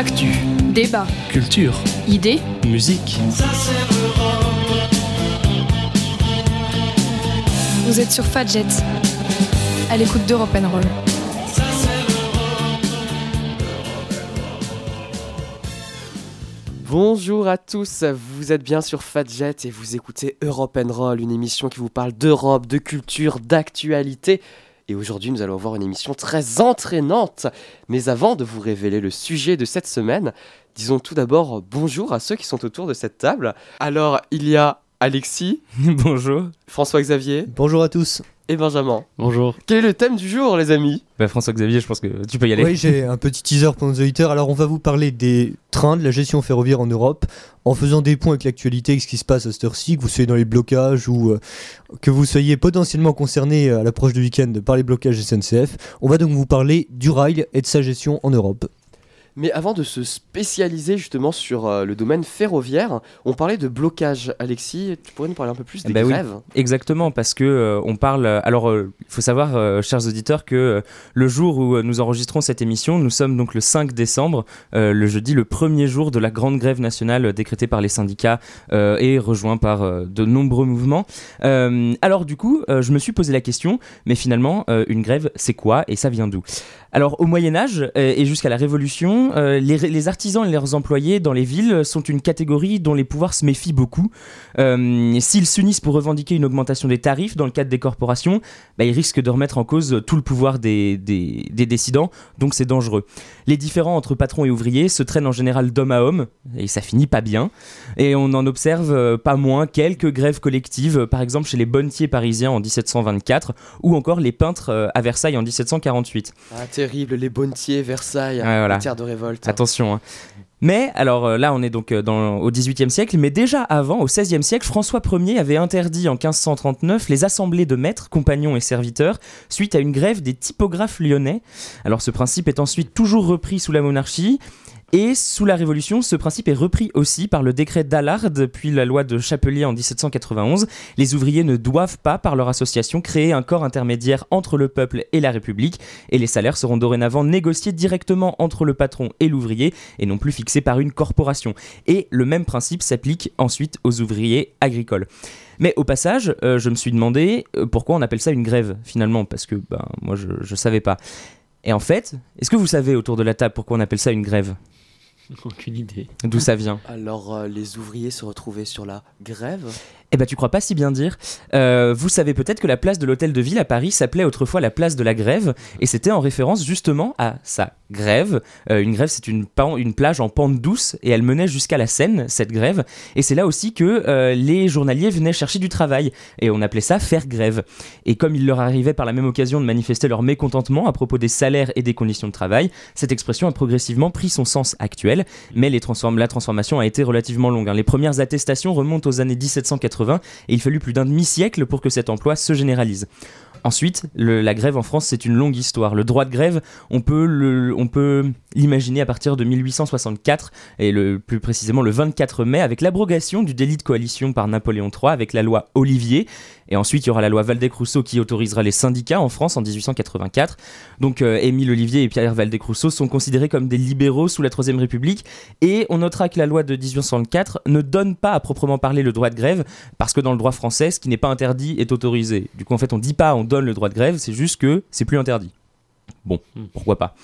Actu, débat, culture, idées, musique. Vous êtes sur Fadjet, à l'écoute d'Europe Roll. Bonjour à tous, vous êtes bien sur Fadjet et vous écoutez Europe Roll, une émission qui vous parle d'Europe, de culture, d'actualité. Et aujourd'hui, nous allons voir une émission très entraînante. Mais avant de vous révéler le sujet de cette semaine, disons tout d'abord bonjour à ceux qui sont autour de cette table. Alors, il y a Alexis. Bonjour. François-Xavier. Bonjour à tous et Benjamin. Bonjour. Quel est le thème du jour, les amis? Bah, François-Xavier, je pense que tu peux y aller. Oui, j'ai un petit teaser pour nos auditeurs. Alors, on va vous parler des trains, de la gestion ferroviaire en Europe, en faisant des points avec l'actualité, avec ce qui se passe à cette heure-ci, que vous soyez dans les blocages ou euh, que vous soyez potentiellement concerné à l'approche du week-end par les blocages SNCF. On va donc vous parler du rail et de sa gestion en Europe. Mais avant de se spécialiser justement sur euh, le domaine ferroviaire, on parlait de blocage. Alexis, tu pourrais nous parler un peu plus des bah grèves? Exactement, parce que euh, on parle. Alors, il faut savoir, chers auditeurs, que le jour où nous enregistrons cette émission, nous sommes donc le 5 décembre, le jeudi, le premier jour de la grande grève nationale décrétée par les syndicats et rejoint par de nombreux mouvements. alors, du coup, je me suis posé la question, mais finalement, une grève, c'est quoi? Et ça vient d'où? Alors au Moyen Âge et jusqu'à la Révolution, euh, les, artisans et leurs employés dans les villes sont une catégorie dont les pouvoirs se méfient beaucoup. Euh, s'ils s'unissent pour revendiquer une augmentation des tarifs dans le cadre des corporations, bah, ils risquent de remettre en cause tout le pouvoir des, décidants, donc c'est dangereux. Les différends entre patrons et ouvriers se traînent en général d'homme à homme, et ça finit pas bien. Et on en observe euh, pas moins quelques grèves collectives, par exemple chez les bonnetiers parisiens en 1724, ou encore les peintres à Versailles en 1748 terrible, les bonnetiers, Versailles, ouais, de Attention. Hein. Mais, alors euh, là, on est donc euh, dans, au XVIIIe siècle, mais déjà avant, au XVIe siècle, François Ier avait interdit en 1539 les assemblées de maîtres, compagnons et serviteurs suite à une grève des typographes lyonnais. Alors ce principe est ensuite toujours repris sous la monarchie. Et sous la Révolution, ce principe est repris aussi par le décret d'Allard, puis la loi de Chapelier en 1791. Les ouvriers ne doivent pas, par leur association, créer un corps intermédiaire entre le peuple et la République, et les salaires seront dorénavant négociés directement entre le patron et l'ouvrier, et non plus fixés par une corporation. Et le même principe s'applique ensuite aux ouvriers agricoles. Mais au passage, euh, je me suis demandé euh, pourquoi on appelle ça une grève finalement, parce que ben, moi je ne savais pas. Et en fait, est-ce que vous savez autour de la table pourquoi on appelle ça une grève? Aucune idée. D'où ça vient? Alors, euh, les ouvriers se retrouvaient sur la grève eh ben tu crois pas si bien dire. Euh, vous savez peut-être que la place de l'hôtel de ville à Paris s'appelait autrefois la place de la Grève, et c'était en référence justement à sa grève. Euh, une grève, c'est une, plage en pente douce, et elle menait jusqu'à la Seine, cette grève. Et c'est là aussi que euh, les journaliers venaient chercher du travail, et on appelait ça faire grève. Et comme il leur arrivait par la même occasion de manifester leur mécontentement à propos des salaires et des conditions de travail, cette expression a progressivement pris son sens actuel, mais la transformation a été relativement longue. Hein. Les premières attestations remontent aux années 1780 et il fallut plus d'un demi-siècle pour que cet emploi se généralise. Ensuite, la grève en France, c'est une longue histoire. Le droit de grève, on peut l'imaginer à partir de 1864, et le, plus précisément le 24 mai, avec l'abrogation du délit de coalition par Napoléon III avec la loi Olivier, et ensuite, il y aura la loi Valdec-Rousseau qui autorisera les syndicats en France en 1884. Donc, euh, Émile Olivier et Pierre Valdec-Rousseau sont considérés comme des libéraux sous la Troisième République. Et on notera que la loi de 1864 ne donne pas à proprement parler le droit de grève, parce que dans le droit français, ce qui n'est pas interdit est autorisé. Du coup, en fait, on dit pas on donne le droit de grève, c'est juste que c'est plus interdit. Bon, hmm. pourquoi pas.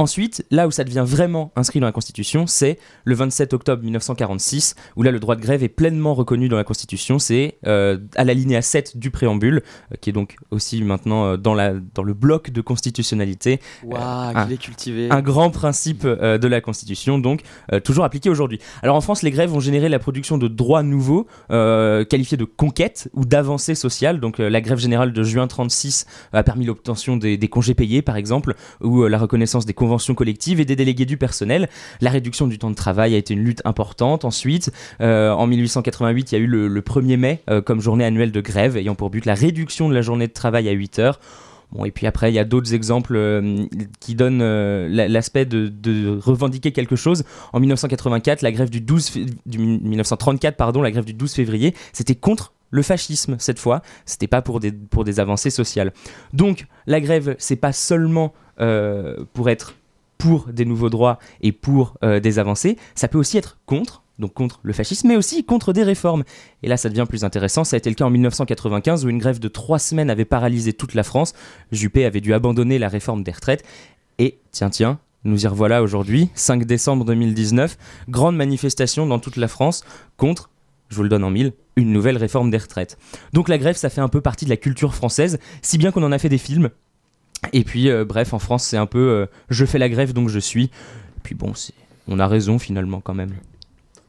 Ensuite, là où ça devient vraiment inscrit dans la Constitution, c'est le 27 octobre 1946, où là le droit de grève est pleinement reconnu dans la Constitution. C'est euh, à la linéa 7 du préambule, euh, qui est donc aussi maintenant euh, dans, la, dans le bloc de constitutionnalité. Waouh, un, est cultivé. Un grand principe de la Constitution, donc toujours appliqué aujourd'hui. Alors en France, les grèves ont généré la production de droits nouveaux, qualifiés de conquêtes ou d'avancées sociales. Donc la grève générale de juin 36 a permis l'obtention des, des, congés payés, par exemple, ou la reconnaissance des conventions collective et des délégués du personnel. La réduction du temps de travail a été une lutte importante. Ensuite, euh, en 1888, il y a eu le, 1er mai euh, comme journée annuelle de grève, ayant pour but la réduction de la journée de travail à 8 heures. Bon, et puis après, il y a d'autres exemples euh, qui donnent l'aspect de, revendiquer quelque chose. En 1984, la grève du 12 du 1934, pardon, la grève du 12 février, c'était contre le fascisme cette fois. C'était pas pour des, pour des avancées sociales. Donc, la grève, c'est pas seulement pour être pour des nouveaux droits et pour euh, des avancées, ça peut aussi être contre, donc contre le fascisme, mais aussi contre des réformes. Et là, ça devient plus intéressant. Ça a été le cas en 1995 où une grève de trois semaines avait paralysé toute la France. Juppé avait dû abandonner la réforme des retraites. Et tiens, tiens, nous y revoilà aujourd'hui, 5 décembre 2019, grande manifestation dans toute la France contre, je vous le donne en mille, une nouvelle réforme des retraites. Donc la grève, ça fait un peu partie de la culture française, si bien qu'on en a fait des films. Et puis, euh, bref, en France, c'est un peu euh, je fais la grève donc je suis. Puis bon, c'est- on a raison finalement quand même.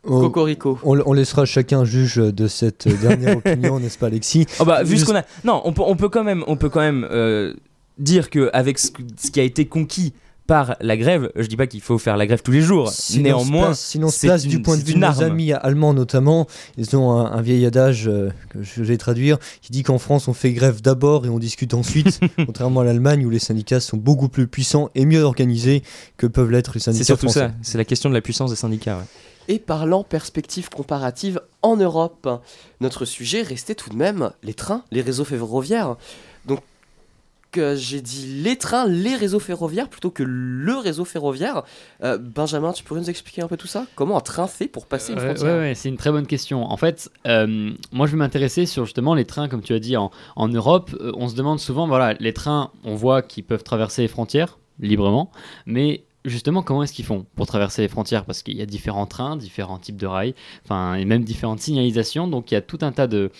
On, Cocorico. on- on laissera chacun juge de cette dernière opinion, n'est-ce pas, Alexis? Oh bah, vu ce Juste- qu'on a. Non, on peut, on peut quand même, on peut quand même euh, dire qu'avec ce, que- ce qui a été conquis par la grève, je dis pas qu'il faut faire la grève tous les jours. Sinon, Néanmoins, on se place, sinon, on se c'est place une- du point de vue de nos amis allemands notamment. Ils ont un, un vieil adage euh, que je vais traduire qui dit qu'en France on fait grève d'abord et on discute ensuite, contrairement à l'Allemagne où les syndicats sont beaucoup plus puissants et mieux organisés que peuvent l'être les syndicats c'est surtout français. ça. C'est la question de la puissance des syndicats. ouais. Et parlant perspective comparative en Europe, notre sujet restait tout de même les trains, les réseaux ferroviaires. Donc, que j'ai dit les trains, les réseaux ferroviaires plutôt que le réseau ferroviaire. Euh, Benjamin, tu pourrais nous expliquer un peu tout ça? Comment un train fait pour passer une frontière? ouais, ouais, c'est une très bonne question. En fait, euh, moi je vais m'intéresser sur justement les trains, comme tu as dit, en, en Europe. Euh, on se demande souvent, voilà, les trains, on voit qu'ils peuvent traverser les frontières librement, mais justement, comment est-ce qu'ils font pour traverser les frontières? Parce qu'il y a différents trains, différents types de rails, enfin, et même différentes signalisations. Donc il y a tout un tas de,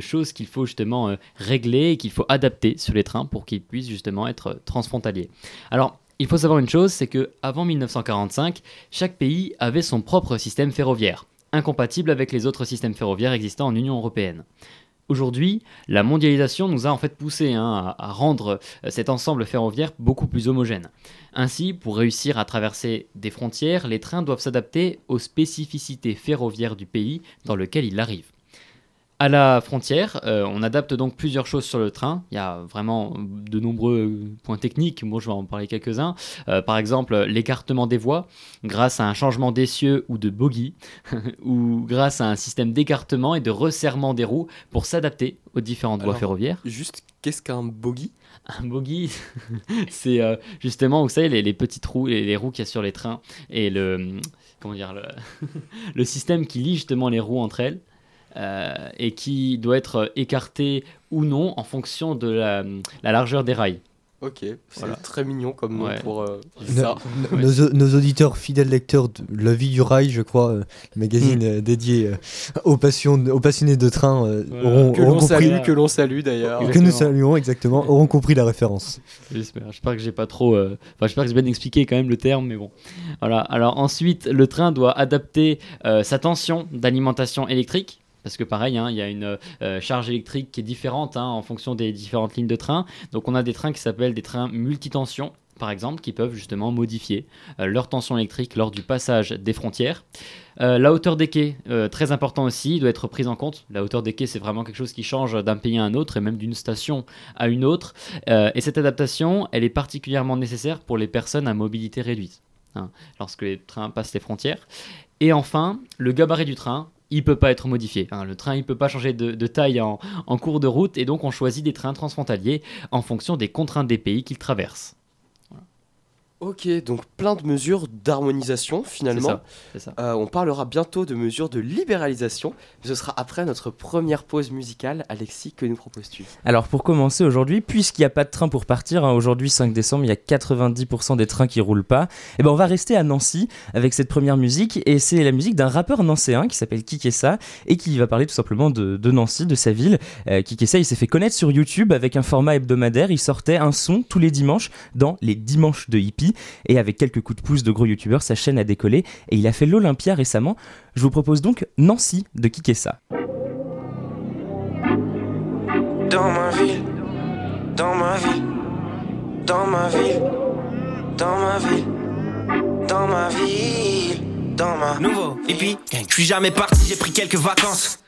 choses qu'il faut justement euh, régler et qu'il faut adapter sur les trains pour qu'ils puissent justement être euh, transfrontaliers. Alors, il faut savoir une chose, c'est que avant 1945, chaque pays avait son propre système ferroviaire, incompatible avec les autres systèmes ferroviaires existants en Union européenne. Aujourd'hui, la mondialisation nous a en fait poussé hein, à, rendre euh, cet ensemble ferroviaire beaucoup plus homogène. Ainsi, pour réussir à traverser des frontières, les trains doivent s'adapter aux spécificités ferroviaires du pays dans lequel ils arrivent. À la frontière, euh, on adapte donc plusieurs choses sur le train. Il y a vraiment de nombreux points techniques. Moi, je vais en parler quelques-uns. Euh, par exemple, l'écartement des voies grâce à un changement d'essieu ou de bogie, ou grâce à un système d'écartement et de resserrement des roues pour s'adapter aux différentes voies ferroviaires. Juste, qu'est-ce qu'un bogie? Un bogie, c'est euh, justement, vous savez, les, les petites roues, les, les roues qu'il y a sur les trains et le, comment dire, le, le système qui lie justement les roues entre elles. Euh, et qui doit être écarté ou non en fonction de la, la largeur des rails. Ok, c'est Voilà. très mignon comme nom Ouais. pour euh, ça. no- nos, nos auditeurs fidèles lecteurs de La vie du rail, je crois, euh, le magazine euh, dédié euh, aux, passionnés de train, euh, Voilà. auront, Que auront l'on compris, salue, que l'on salue d'ailleurs. que nous saluons exactement, auront compris la référence. J'espère. J'espère que j'ai pas trop. euh, Enfin, j'espère que j'ai bien expliqué quand même le terme, mais bon. Voilà. Alors ensuite, le train doit adapter euh, sa tension d'alimentation électrique. Parce que pareil, hein, il y a une euh, charge électrique qui est différente hein, en fonction des différentes lignes de train. Donc on a des trains qui s'appellent des trains multitensions, par exemple, qui peuvent justement modifier euh, leur tension électrique lors du passage des frontières. Euh, la hauteur des quais, très important aussi, doit être prise en compte. La hauteur des quais, c'est vraiment quelque chose qui change d'un pays à un autre et même d'une station à une autre. Et cette adaptation, elle est particulièrement nécessaire pour les personnes à mobilité réduite, hein, lorsque les trains passent les frontières. Et enfin, le gabarit du train, il peut pas être modifié. hein. Le train, il peut pas changer de, de taille en, cours de route, et donc on choisit des trains transfrontaliers en fonction des contraintes des pays qu'ils traversent. Ok, donc plein de mesures d'harmonisation finalement. ça. C'est ça. Euh, on parlera bientôt de mesures de libéralisation. mais Ce sera après notre première pause musicale. Alexis, que nous proposes-tu? Alors pour commencer aujourd'hui, puisqu'il n'y a pas de train pour partir, hein, aujourd'hui 5 décembre, il y a 90% des trains qui roulent pas, et ben on va rester à Nancy avec cette première musique, et c'est la musique d'un rappeur nancéen qui s'appelle Kikessa, et qui va parler tout simplement de, de Nancy, de sa ville. Euh, Kikessa, il s'est fait connaître sur YouTube avec un format hebdomadaire, il sortait un son tous les dimanches dans les dimanches de hippie, et avec quelques coups de pouce de gros youtubeurs, sa chaîne a décollé, et il a fait l'Olympia récemment. Je vous propose donc Nancy de Kikessa. Dans ma ville, dans ma ville, dans ma ville, dans ma ville, dans ma ville, dans ma nouveau. Et puis, je suis jamais parti, j'ai pris quelques vacances.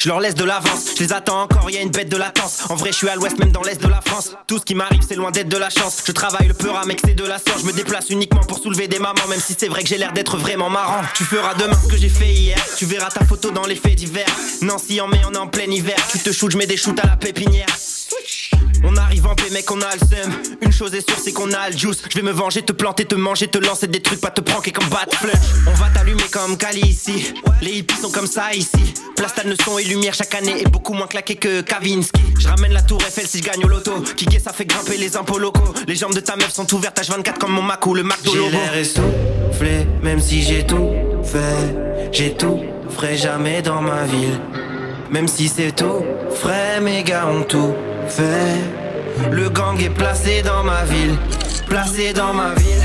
Je leur laisse de l'avance, je les attends encore, y a une bête de latence. En vrai, je suis à l'ouest, même dans l'est de la France. Tout ce qui m'arrive, c'est loin d'être de la chance. Je travaille le peur à mec, c'est de la science. Je me déplace uniquement pour soulever des mamans, même si c'est vrai que j'ai l'air d'être vraiment marrant. Tu feras demain ce que j'ai fait hier. Tu verras ta photo dans les faits divers. Nancy en mai, on est en plein hiver. Tu te shoots, je mets des shoots à la pépinière. On arrive en paix, mec, on a le seum. Une chose est sûre, c'est qu'on a le juice. Je vais me venger, te planter, te manger, te lancer des trucs, pas te pranker comme bat. On va t'allumer comme Kali ici. Les hippies sont comme ça ici. Plastal ne son et lumière chaque année est beaucoup moins claqué que Kavinsky. Je ramène la tour Eiffel si je gagne au loto. Kiké, ça fait grimper les impôts locaux. Les jambes de ta meuf sont ouvertes H24 comme mon Mac ou le Mac de J'ai l'air essoufflé, même si j'ai tout fait. J'ai tout, ferai jamais dans ma ville. Même si c'est tout frais, mes gars ont tout Le gang est placé dans ma ville. Placé dans ma ville.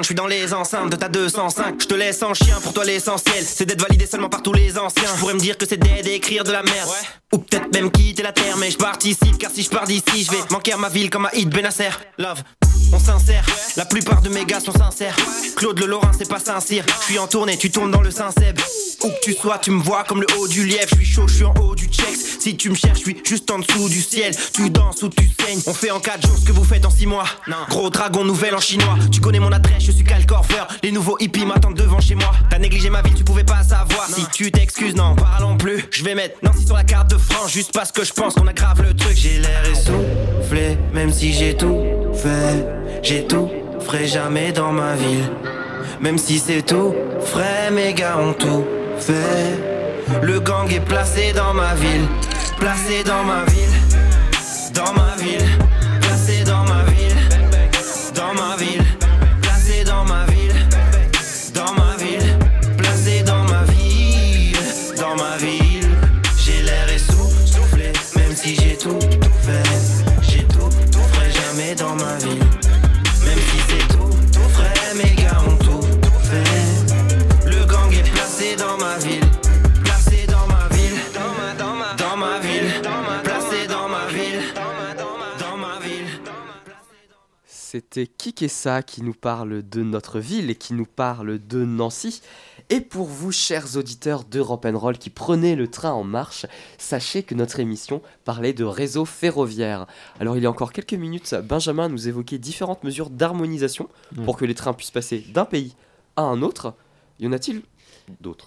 Je suis dans les enceintes de ta 205. Je te laisse en chien. Pour toi, l'essentiel, c'est d'être validé seulement par tous les anciens. Je pourrais me dire que c'est dead et écrire de la merde. Ou peut-être même quitter la terre. Mais je participe car si je pars d'ici, je vais manquer à ma ville comme à Hit Benasser. Love. On s'insère, la plupart de mes gars sont sincères. Claude Le Lorrain, c'est pas Saint-Cyr. Je suis en tournée, tu tournes dans le Saint-Seb. Où que tu sois, tu me vois comme le haut du lièvre. Je suis chaud, je suis en haut du check. Si tu me cherches, je suis juste en dessous du ciel. Tu danses ou tu saignes. On fait en 4 jours ce que vous faites en 6 mois. Gros dragon nouvelle en chinois. Tu connais mon adresse, je suis Cal Corver. Les nouveaux hippies m'attendent devant chez moi. T'as négligé ma ville, tu pouvais pas savoir. Si tu t'excuses, non, parlons plus. Je vais mettre Nancy sur la carte de France juste parce que je pense qu'on aggrave le truc. J'ai l'air essoufflé, même si j'ai tout J'ai tout, ferai jamais dans ma ville. Même si c'est tout frais, mes gars ont tout fait. Le gang est placé dans ma ville. Placé dans ma ville. Dans ma C'était Kikessa qui nous parle de notre ville et qui nous parle de Nancy. Et pour vous, chers auditeurs d'Europe Roll qui prenaient le train en marche, sachez que notre émission parlait de réseau ferroviaire. Alors il y a encore quelques minutes, Benjamin nous évoquait différentes mesures d'harmonisation Mm. pour que les trains puissent passer d'un pays à un autre. Y en a-t-il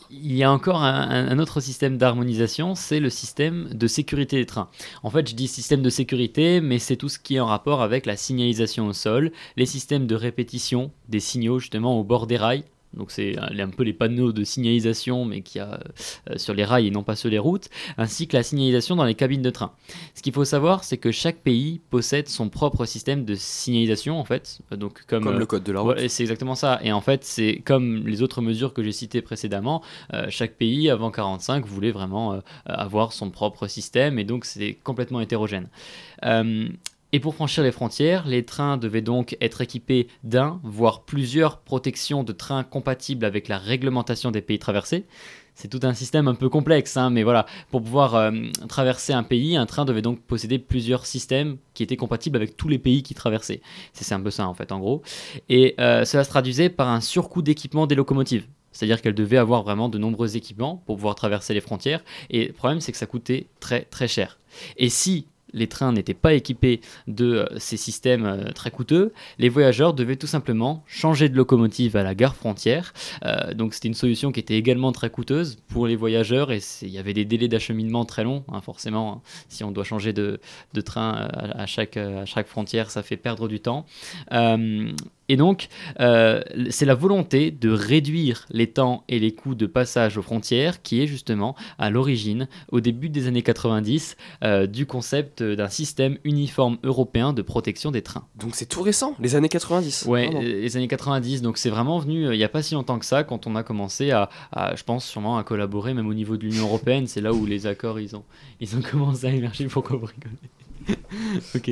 Il y a encore un, un- un autre système d'harmonisation, c'est le système de sécurité des trains. En fait, je dis système de sécurité, mais c'est tout ce qui est en rapport avec la signalisation au sol, les systèmes de répétition des signaux justement au bord des rails. Donc c'est un peu les panneaux de signalisation, mais qui a euh, sur les rails et non pas sur les routes, ainsi que la signalisation dans les cabines de train. Ce qu'il faut savoir, c'est que chaque pays possède son propre système de signalisation en fait. Euh, Donc comme, Comme euh, le code de la route. Ouais, c'est exactement ça. Et en fait, c'est comme les autres mesures que j'ai citées précédemment, euh, chaque pays avant 45 voulait vraiment euh, avoir son propre système et donc c'est complètement hétérogène. Euh, et pour franchir les frontières, les trains devaient donc être équipés d'un, voire plusieurs protections de trains compatibles avec la réglementation des pays traversés. C'est tout un système un peu complexe, hein, mais voilà, pour pouvoir euh, traverser un pays, un train devait donc posséder plusieurs systèmes qui étaient compatibles avec tous les pays qui traversaient. C'est un peu ça en fait, en gros. Et euh, cela se traduisait par un surcoût d'équipement des locomotives. C'est-à-dire qu'elles devaient avoir vraiment de nombreux équipements pour pouvoir traverser les frontières. Et le problème, c'est que ça coûtait très très cher. Et si les trains n'étaient pas équipés de euh, ces systèmes euh, très coûteux, les voyageurs devaient tout simplement changer de locomotive à la gare frontière. Euh, donc c'était une solution qui était également très coûteuse pour les voyageurs et il y avait des délais d'acheminement très longs, hein, forcément. si on doit changer de, train à, chaque, frontière, ça fait perdre du temps. Et donc, euh, c'est la volonté de réduire les temps et les coûts de passage aux frontières qui est justement à l'origine, au début des années 90, euh, du concept d'un système uniforme européen de protection des trains. Donc c'est tout récent, les années 90. Ouais, vraiment. euh, les années 90, donc c'est vraiment venu euh, il n'y a pas si longtemps que ça, quand on a commencé à, à, je pense sûrement à collaborer, même au niveau de l'Union Européenne, c'est là où les accords, ils ont, ils ont commencé à émerger, pourquoi vous rigolez? ok.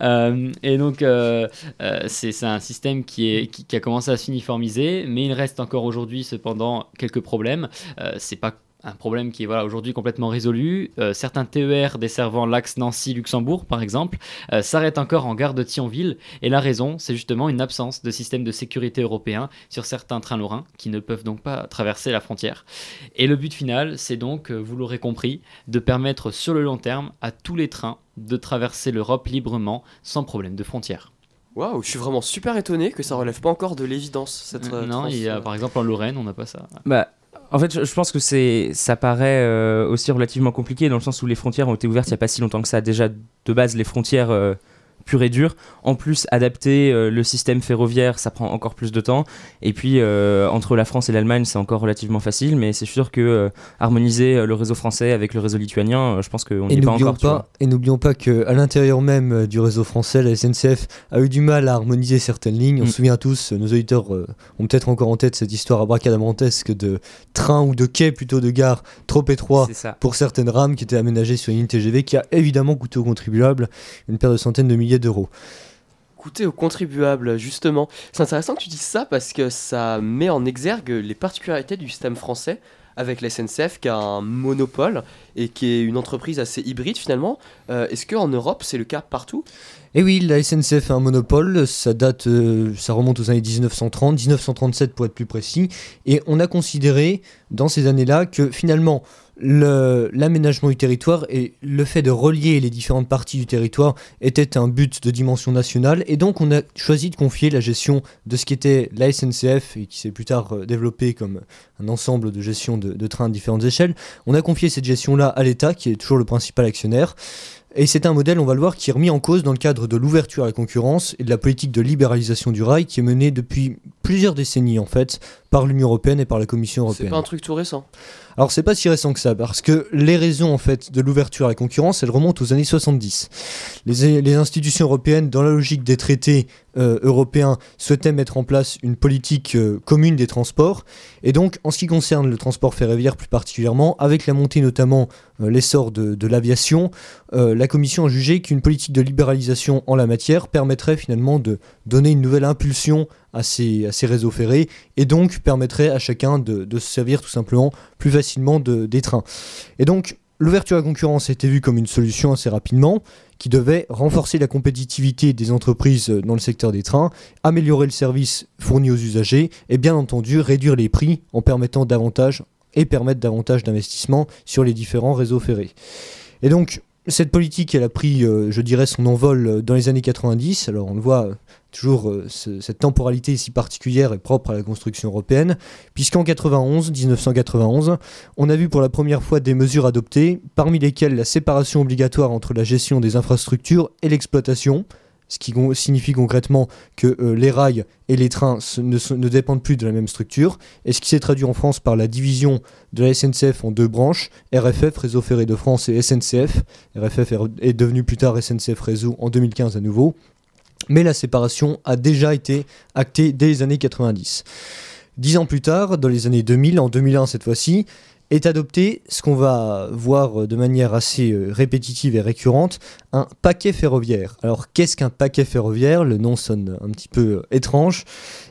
Euh, et donc, euh, euh, c'est un système qui, a commencé à s'uniformiser, mais il reste encore aujourd'hui, cependant, quelques problèmes. Un problème qui est voilà, aujourd'hui complètement résolu. Euh, certains TER desservant l'axe Nancy-Luxembourg, par exemple, euh, s'arrêtent encore en gare de Thionville. Et la raison, c'est justement une absence de système de sécurité européen sur certains trains lorrains qui ne peuvent donc pas traverser la frontière. Et le but final, c'est donc, euh, vous l'aurez compris, de permettre sur le long terme à tous les trains de traverser l'Europe librement sans problème de frontière. Waouh, je suis vraiment super étonné que ça relève pas encore de l'évidence. Cette euh, non, trans- il y a, par exemple en Lorraine, on n'a pas ça. Bah, en fait, je, pense que c'est, ça paraît euh, aussi relativement compliqué dans le sens où les frontières ont été ouvertes il n'y a pas si longtemps que ça. Déjà, de base, les frontières euh, pures et dures. En plus, adapter euh, le système ferroviaire, ça prend encore plus de temps. Et puis, euh, entre la France et l'Allemagne, c'est encore relativement facile. Mais c'est sûr que euh, harmoniser le réseau français avec le réseau lituanien, je pense qu'on n'y est pas encore. pas, et n'oublions pas qu'à l'intérieur même du réseau français, la SNCF a eu du mal à harmoniser certaines lignes. On Mm. se souvient tous, nos auditeurs ont peut-être encore en tête cette histoire abracadabrantesque de train ou de quai plutôt de gare trop étroit pour certaines rames qui étaient aménagées sur une ligne TGV qui a évidemment coûté aux contribuables une paire de centaines de milliers d'euros. Coûter aux contribuables, justement. C'est intéressant que tu dises ça parce que ça met en exergue les particularités du système français avec la SNCF qui a un monopole et qui est une entreprise assez hybride finalement. Euh, Est-ce qu'en Europe c'est le cas partout? Et oui, la SNCF a un monopole, ça date, euh, ça remonte aux années 1930, 1937 pour être plus précis, et on a considéré dans ces années-là que finalement le- l'aménagement du territoire et le fait de relier les différentes parties du territoire était un but de dimension nationale, et donc on a choisi de confier la gestion de ce qui était la SNCF et qui s'est plus tard euh, développé comme un ensemble de gestion de, de trains à différentes échelles. On a confié cette gestion-là à l'État, qui est toujours le principal actionnaire. Et c'est un modèle, on va le voir, qui est remis en cause dans le cadre de l'ouverture à la concurrence et de la politique de libéralisation du rail qui est menée depuis plusieurs décennies en fait par l'Union européenne et par la Commission C'est européenne. pas un truc tout récent. Alors c'est pas si récent que ça parce que les raisons en fait de l'ouverture à la concurrence, elles remontent aux années 70. Les, institutions européennes, dans la logique des traités euh, européens, souhaitaient mettre en place une politique euh, commune des transports. Et donc en ce qui concerne le transport ferroviaire plus particulièrement, avec la montée notamment euh, l'essor de, l'aviation, la Commission a jugé qu'une politique de libéralisation en la matière permettrait finalement de donner une nouvelle impulsion à ces, réseaux ferrés et donc permettrait à chacun de, se servir tout simplement plus facilement de, des trains. Et donc l'ouverture à la concurrence été vue comme une solution assez rapidement qui devait renforcer la compétitivité des entreprises dans le secteur des trains, améliorer le service fourni aux usagers et bien entendu réduire les prix en permettant davantage et permettre davantage d'investissements sur les différents réseaux ferrés. Et donc cette politique, elle a pris, euh, je dirais, son envol dans les années 90. Alors on le voit, toujours euh, ce- cette temporalité si particulière est propre à la construction européenne, puisqu'en 91, 1991, on a vu pour la première fois des mesures adoptées, parmi lesquelles la séparation obligatoire entre la gestion des infrastructures et l'exploitation, ce qui signifie concrètement que euh, les rails et les trains ne, ne dépendent plus de la même structure, et ce qui s'est traduit en France par la division de la SNCF en deux branches, RFF, Réseau Ferré de France, et SNCF. RFF est devenu plus tard SNCF Réseau en 2015 à nouveau. Mais la séparation a déjà été actée dès les années 90. Dix ans plus tard, dans les années 2000, en 2001 cette fois-ci, est adopté ce qu'on va voir de manière assez euh, répétitive et récurrente, un paquet ferroviaire. Alors qu'est-ce qu'un paquet ferroviaire? Le nom sonne un petit peu euh, étrange.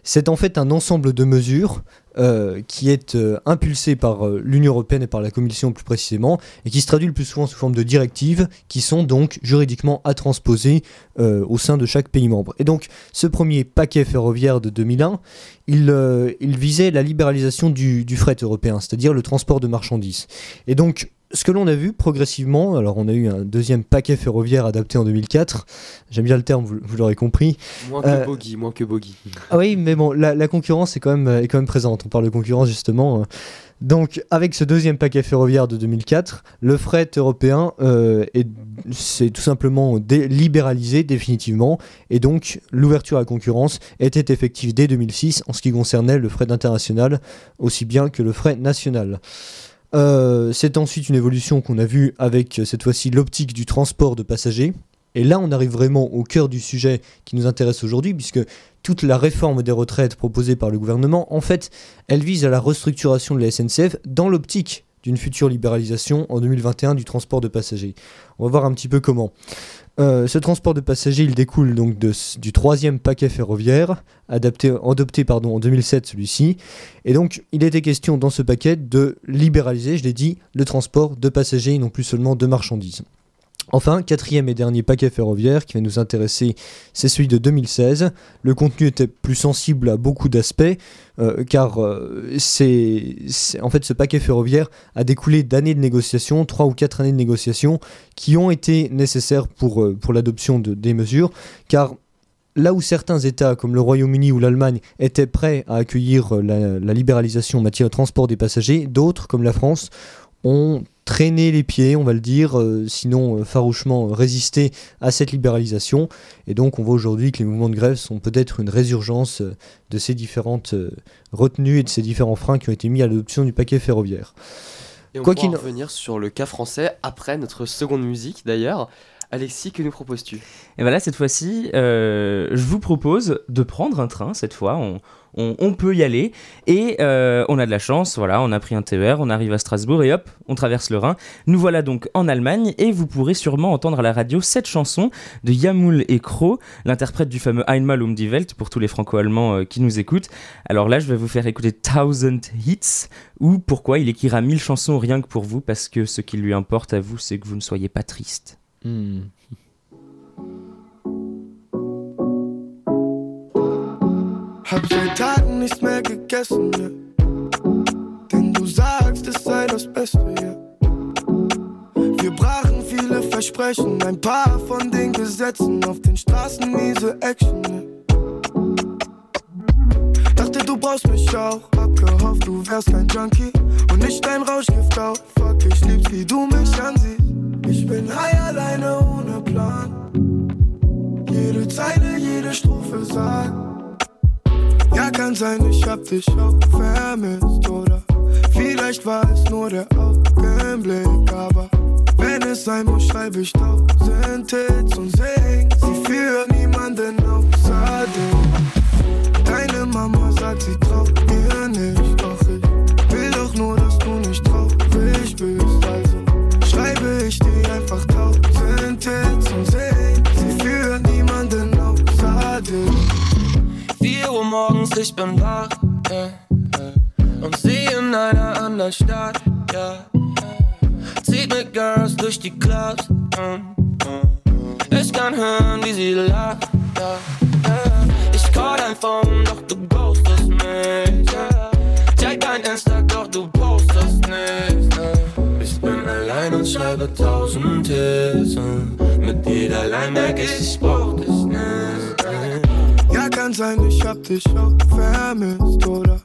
C'est en fait un ensemble de mesures euh, qui est euh, impulsé par euh, l'Union européenne et par la Commission plus précisément, et qui se traduit le plus souvent sous forme de directives, qui sont donc juridiquement à transposer euh, au sein de chaque pays membre. Et donc ce premier paquet ferroviaire de 2001, il, il visait la libéralisation du, du fret européen, c'est-à-dire le transport de marchandises. Et donc ce que l'on a vu progressivement, alors on a eu un deuxième paquet ferroviaire adapté en 2004, j'aime bien le terme, vous, vous l'aurez compris, Moins que Euh, Boggy, moins que Boggy. ah oui, mais bon, la, la concurrence est quand, même, est quand même présente. On parle de concurrence justement. euh. Donc, avec ce deuxième paquet ferroviaire de 2004, le fret européen euh, est, c'est tout simplement dé- libéralisé définitivement. Et donc, l'ouverture à la concurrence était effective dès 2006 en ce qui concernait le fret international, aussi bien que le fret national. Euh, c'est ensuite une évolution qu'on a vue avec euh, cette fois-ci l'optique du transport de passagers. Et là, on arrive vraiment au cœur du sujet qui nous intéresse aujourd'hui, puisque toute la réforme des retraites proposée par le gouvernement, en fait, elle vise à la restructuration de la SNCF dans l'optique d'une future libéralisation en 2021 du transport de passagers. On va voir un petit peu comment. Euh, ce transport de passagers, il découle donc du troisième paquet ferroviaire, adopté en 2007 celui-ci. Et donc, il était question dans ce paquet de libéraliser, je l'ai dit, le transport de passagers et non plus seulement de marchandises. Enfin, quatrième et dernier paquet ferroviaire qui va nous intéresser, c'est celui de 2016. Le contenu était plus sensible à beaucoup d'aspects, euh, car euh, c'est, en fait ce paquet ferroviaire a découlé d'années de négociations, trois ou quatre années de négociations, qui ont été nécessaires pour, euh, l'adoption de, des mesures, car là où certains États, comme le Royaume-Uni ou l'Allemagne, étaient prêts à accueillir la libéralisation en matière de transport des passagers, d'autres, comme la France, ont traîné les pieds, on va le dire, euh, sinon euh, farouchement résister à cette libéralisation. Et donc on voit aujourd'hui que les mouvements de grève sont peut-être une résurgence euh, de ces différentes euh, retenues et de ces différents freins qui ont été mis à l'adoption du paquet ferroviaire. Et on Quoi pourra revenir sur le cas français après notre seconde musique d'ailleurs. Alexis, que nous proposes-tu? Et voilà, cette fois-ci, euh, je vous propose de prendre un train. Cette fois, on, on- peut y aller. Et euh, on a de la chance, voilà, on a pris un TER, on arrive à Strasbourg et hop, on traverse le Rhin. Nous voilà donc en Allemagne et vous pourrez sûrement entendre à la radio cette chanson de Yamul et Kro, l'interprète du fameux Einmal um die Welt pour tous les franco-allemands euh, qui nous écoutent. Alors là, je vais vous faire écouter Thousand Hits ou pourquoi il écrira mille chansons rien que pour vous parce que ce qui lui importe à vous, c'est que vous ne soyez pas triste. Hmm. Seit Tagen nichts mehr gegessen, ja. Denn du sagst, es sei das Beste, ja. Wir brachen viele Versprechen, ein paar von den Gesetzen. Auf den Straßen miese Action, ja. Dachte, du brauchst mich auch. Hab gehofft, du wärst kein Junkie und nicht ein Rauschgift auch. Fuck, ich lieb's, wie du mich ansiehst. Ich bin high alleine ohne Plan. Jede Zeile, jede Strophe sagt. Kann sein, ich hab dich auch vermisst, oder? Vielleicht war es nur der Augenblick, aber wenn es sein muss, schreibe ich tausend Hits und sing sie für niemanden außer dich. Deine Mama sagt, sie traut mir nicht, ich bin wach, ja, ja. Und sie in einer anderen Stadt, ja. Zieht mit Girls durch die Clubs, mm. Ich kann hören, wie sie lacht. Ich call dein Phone, doch du ghostest mich. Check dein Insta, doch du postest nicht. Ich bin allein und schreibe tausend mm. Mit jeder Line merk ich, ich brauch dich nicht, kann sein, ich hab dich auch vermisst, oder?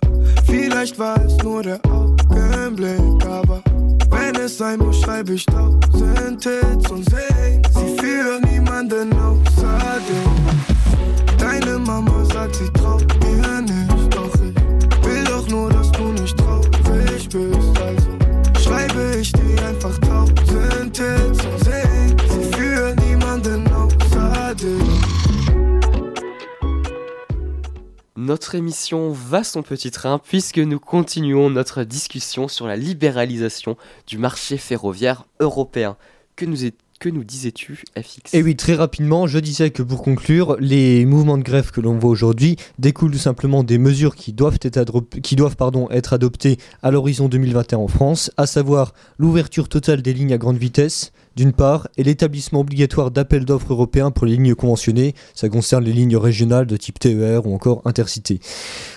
Vielleicht war es nur der Augenblick, aber wenn es sein muss, schreibe ich tausend Hits und sing sie für niemanden außer dich. Deine Mama sagt, sie traut mir nicht, doch ich will doch nur, dass du nicht traurig bist, also schreibe ich dir einfach tausend Hits und sing sie für niemanden außer dich. Notre émission va son petit train puisque nous continuons notre discussion sur la libéralisation du marché ferroviaire européen. Que nous, que nous disais-tu, FX Et oui, très rapidement, je disais que pour conclure, les mouvements de grève que l'on voit aujourd'hui découlent tout simplement des mesures qui doivent être, qui doivent, pardon, être adoptées à l'horizon 2021 en France, à savoir l'ouverture totale des lignes à grande vitesse, d'une part, et l'établissement obligatoire d'appels d'offres européens pour les lignes conventionnées, ça concerne les lignes régionales de type TER ou encore intercité.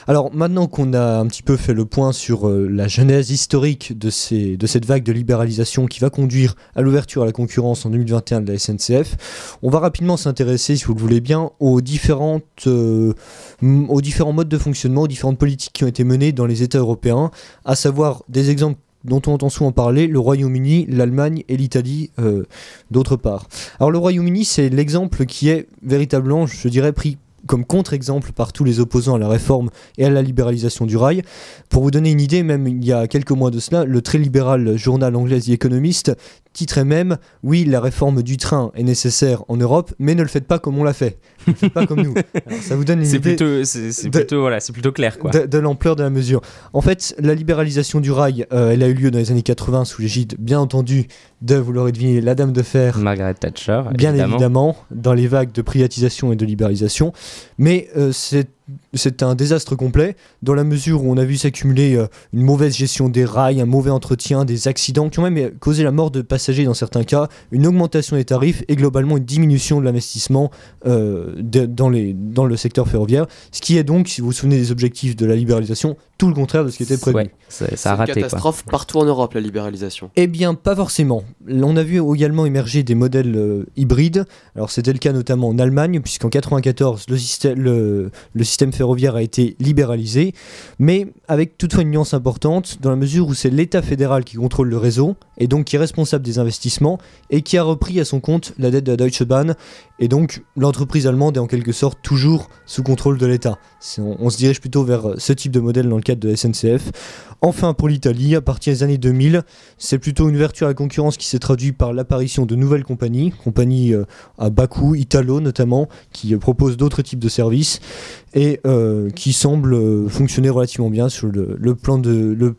Alors maintenant qu'on a un petit peu fait le point sur euh, la genèse historique de, cette vague de libéralisation qui va conduire à l'ouverture à la concurrence en 2021 de la SNCF, on va rapidement s'intéresser, si vous le voulez bien, euh, aux différents modes de fonctionnement, aux différentes politiques qui ont été menées dans les États européens, à savoir des exemples dont on entend souvent parler, le Royaume-Uni, l'Allemagne et l'Italie euh, d'autre part. Alors le Royaume-Uni, c'est l'exemple qui est véritablement, je dirais, pris comme contre-exemple par tous les opposants à la réforme et à la libéralisation du rail. Pour vous donner une idée, même il y a quelques mois de cela, le très libéral journal anglais The Economist titrait même Oui, la réforme du train est nécessaire en Europe, mais ne le faites pas comme on l'a fait. Ne le faites pas comme nous. Alors, ça vous donne une idée plutôt, c'est c'est de- plutôt, voilà, c'est plutôt clair quoi. de, de l'ampleur de la mesure. En fait, la libéralisation du rail, euh, elle a eu lieu dans les années 80 sous l'égide, bien entendu, de, vous l'aurez deviné, la Dame de Fer. Margaret Thatcher, Bien évidemment. évidemment. dans les vagues de privatisation et de libéralisation. Mais euh, c'est c'est un désastre complet, dans la mesure où on a vu s'accumuler euh, une mauvaise gestion des rails, un mauvais entretien, des accidents qui ont même euh, causé la mort de passagers dans certains cas, une augmentation des tarifs et globalement une diminution de l'investissement euh, dans, les, dans le secteur ferroviaire. Ce qui est donc, si vous vous souvenez des objectifs de la libéralisation, tout le contraire de ce qui était prévu. Ouais, ça, a une raté quoi. catastrophe partout en Europe, la libéralisation. Eh bien, pas forcément. On a vu également émerger des modèles euh, hybrides. Alors, c'était le cas notamment en Allemagne, puisqu'en 94, le système, le, le système ferroviaire a été libéralisé, mais avec toutefois une nuance importante, dans la mesure où c'est l'État fédéral qui contrôle le réseau, et donc qui est responsable des investissements, et qui a repris à son compte la dette de la Deutsche Bahn, et donc l'entreprise allemande est en quelque sorte toujours sous contrôle de l'État. On, se dirige plutôt vers euh, ce type de modèle dans le cadre de SNCF. Enfin, pour l'Italie, à partir des années 2000, c'est plutôt une ouverture à la concurrence qui s'est traduite par l'apparition de nouvelles compagnies, compagnies euh, à bas coût, Italo notamment, qui euh, proposent d'autres types de services et qui semblent fonctionner relativement bien sur le, le plan de le,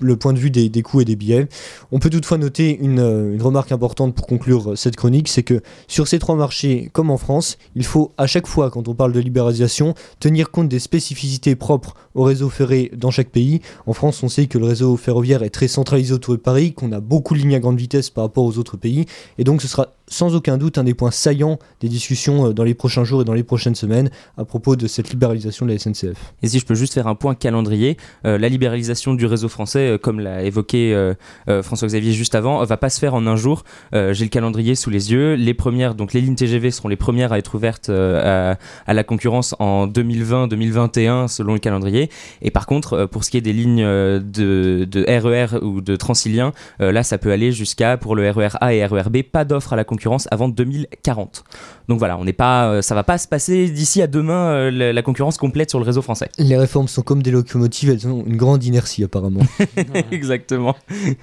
le point de vue des, des coûts et des billets. On peut toutefois noter une, euh, une remarque importante pour conclure euh, cette chronique, c'est que sur ces trois marchés, comme en France, il faut à chaque fois, quand on parle de libéralisation, tenir compte des spécificités propres au réseau ferré dans chaque pays. En France, on sait que le réseau ferroviaire est très centralisé autour de Paris, qu'on a beaucoup de lignes à grande vitesse par rapport aux autres pays, et donc ce sera sans aucun doute un des points saillants des discussions euh, dans les prochains jours et dans les prochaines semaines à propos de cette libéralisation de la SNCF. Et si je peux juste faire un point calendrier, euh, la libéralisation du réseau français, euh, comme l'a évoqué euh, euh, François-Xavier juste avant, va pas se faire en un jour. Euh, J'ai le calendrier sous les yeux. Les premières, donc les lignes TGV seront les premières à être ouvertes à, à la concurrence en 2020-2021 selon le calendrier. Et par contre, pour ce qui est des lignes de, de RER ou de Transilien, là ça peut aller jusqu'à pour le RER A et RER B, pas d'offre à la concurrence avant 2040. Donc voilà, on n'est pas, euh, ça va pas se passer d'ici à demain euh, la, la concurrence complète sur le réseau français. Les réformes sont comme des locomotives, elles ont une grande inertie apparemment. Exactement.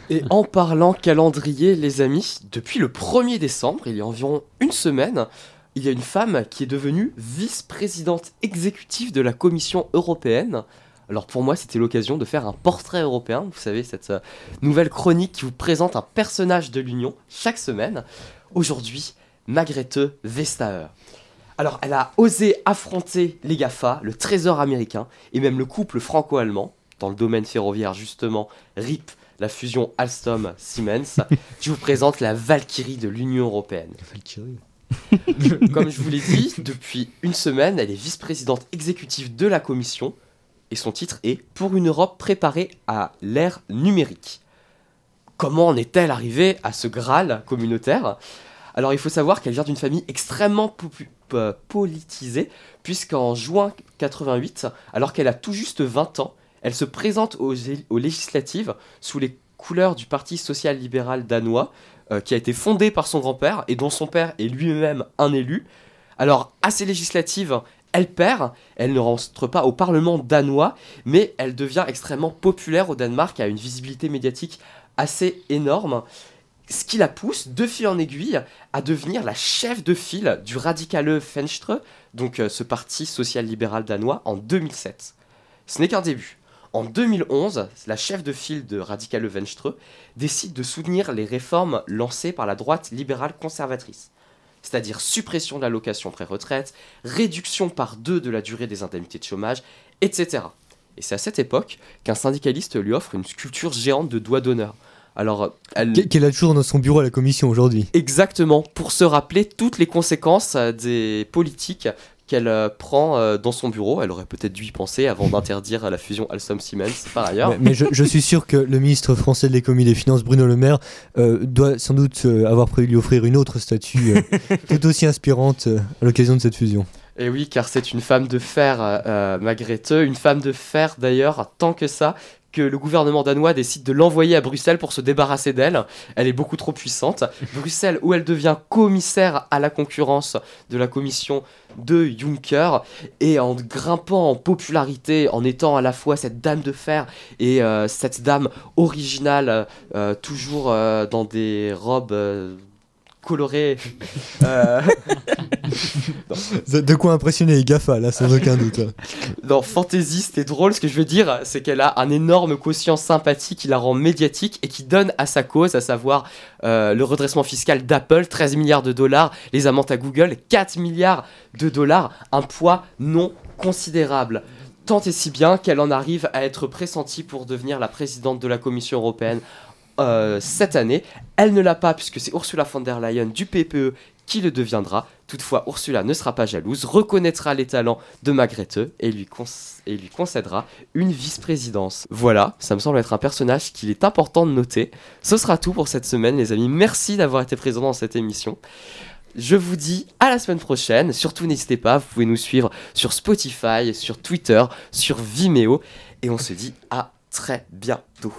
Et en parlant calendrier, les amis, depuis le 1er décembre, il y a environ une semaine, il y a une femme qui est devenue vice-présidente exécutive de la Commission européenne. Alors pour moi, c'était l'occasion de faire un portrait européen. Vous savez, cette euh, nouvelle chronique qui vous présente un personnage de l'Union chaque semaine. Aujourd'hui, Margrethe Vestager. Alors, elle a osé affronter les GAFA, le trésor américain, et même le couple franco-allemand, dans le domaine ferroviaire justement, RIP, la fusion Alstom-Siemens. Je vous présente la Valkyrie de l'Union Européenne. Comme je vous l'ai dit, depuis une semaine, elle est vice-présidente exécutive de la Commission, et son titre est Pour une Europe préparée à l'ère numérique. Comment en est-elle arrivée à ce Graal communautaire? Alors il faut savoir qu'elle vient d'une famille extrêmement euh, politisée, puisqu'en juin 88, alors qu'elle a tout juste 20 ans, elle se présente aux législatives sous les couleurs du Parti social-libéral danois, euh, qui a été fondé par son grand-père et dont son père est lui-même un élu. Alors, à ces législatives, elle perd, elle ne rentre pas au Parlement danois, mais elle devient extrêmement populaire au Danemark, a une visibilité médiatique assez énorme, ce qui la pousse, de fil en aiguille, à devenir la chef de file du Radikale Venstre, donc euh, ce parti social-libéral danois, en 2007. Ce n'est qu'un début. En 2011, la chef de file de Radikale Venstre décide de soutenir les réformes lancées par la droite libérale conservatrice, c'est-à-dire suppression de l'allocation pré-retraite, réduction par deux de la durée des indemnités de chômage, etc. Et c'est à cette époque qu'un syndicaliste lui offre une sculpture géante de doigt d'honneur. Alors, elle... Qu'elle a toujours dans son bureau à la commission aujourd'hui. Exactement, pour se rappeler toutes les conséquences euh, des politiques qu'elle euh, prend euh, dans son bureau. Elle aurait peut-être dû y penser avant d'interdire la fusion Alstom-Siemens par ailleurs. Mais, mais je, je suis sûr que le ministre français de l'économie et des finances, Bruno Le Maire, euh, doit sans doute avoir prévu lui offrir une autre statue tout aussi inspirante à l'occasion de cette fusion. Et oui, car c'est une femme de fer, euh, euh, Margrethe, une femme de fer d'ailleurs, tant que ça, que le gouvernement danois décide de l'envoyer à Bruxelles pour se débarrasser d'elle. Elle est beaucoup trop puissante. Bruxelles, où elle devient commissaire à la concurrence de la commission de Juncker, et en grimpant en popularité, en étant à la fois cette dame de fer et euh, cette dame originale, euh, toujours dans des robes colorées. euh, De quoi impressionner les GAFA, là, sans aucun doute. dans fantaisiste et drôle, ce que je veux dire, c'est qu'elle a un énorme quotient sympathie qui la rend médiatique et qui donne à sa cause, à savoir euh, le redressement fiscal d'Apple, 13 milliards de dollars, les amendes à Google, 4 milliards de dollars, un poids non considérable. Tant et si bien qu'elle en arrive à être pressentie pour devenir la présidente de la Commission européenne euh, cette année. Elle ne l'a pas puisque c'est Ursula von der Leyen du PPE qui le deviendra. Toutefois, Ursula ne sera pas jalouse, reconnaîtra les talents de Margrethe et lui, et lui concédera une vice-présidence. Voilà, ça me semble être un personnage qu'il est important de noter. Ce sera tout pour cette semaine, les amis. Merci d'avoir été présents dans cette émission. Je vous dis à la semaine prochaine. Surtout, n'hésitez pas, vous pouvez nous suivre sur Spotify, sur Twitter, sur Vimeo. Et on se dit à très bientôt.